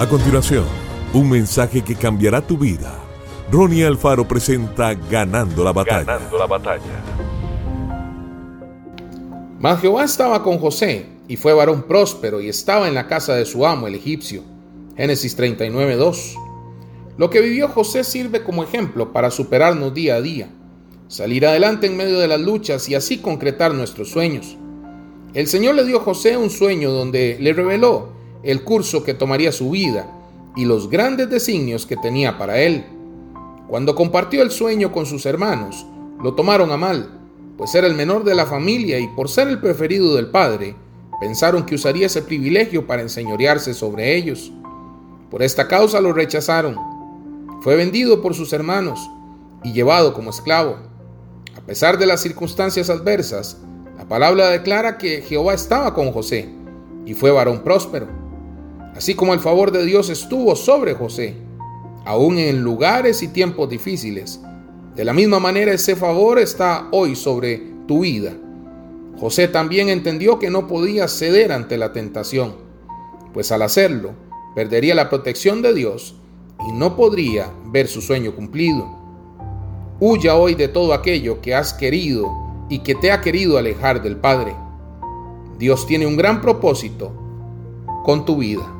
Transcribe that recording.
A continuación, un mensaje que cambiará tu vida. Ronnie Alfaro presenta Ganando la batalla. Ganando la batalla. Mas Jehová estaba con José, y fue varón próspero, y estaba en la casa de su amo, el egipcio. Génesis 39, 2. Lo que vivió José sirve como ejemplo para superarnos día a día, salir adelante en medio de las luchas y así concretar nuestros sueños. El Señor le dio a José un sueño donde le reveló el curso que tomaría su vida y los grandes designios que tenía para él. Cuando compartió el sueño con sus hermanos, lo tomaron a mal, pues era el menor de la familia y por ser el preferido del padre, pensaron que usaría ese privilegio para enseñorearse sobre ellos. Por esta causa lo rechazaron. Fue vendido por sus hermanos y llevado como esclavo. A pesar de las circunstancias adversas, la palabra declara que Jehová estaba con José y fue varón próspero así como el favor de Dios estuvo sobre José, aún en lugares y tiempos difíciles. De la misma manera ese favor está hoy sobre tu vida. José también entendió que no podía ceder ante la tentación, pues al hacerlo perdería la protección de Dios y no podría ver su sueño cumplido. Huya hoy de todo aquello que has querido y que te ha querido alejar del Padre. Dios tiene un gran propósito con tu vida.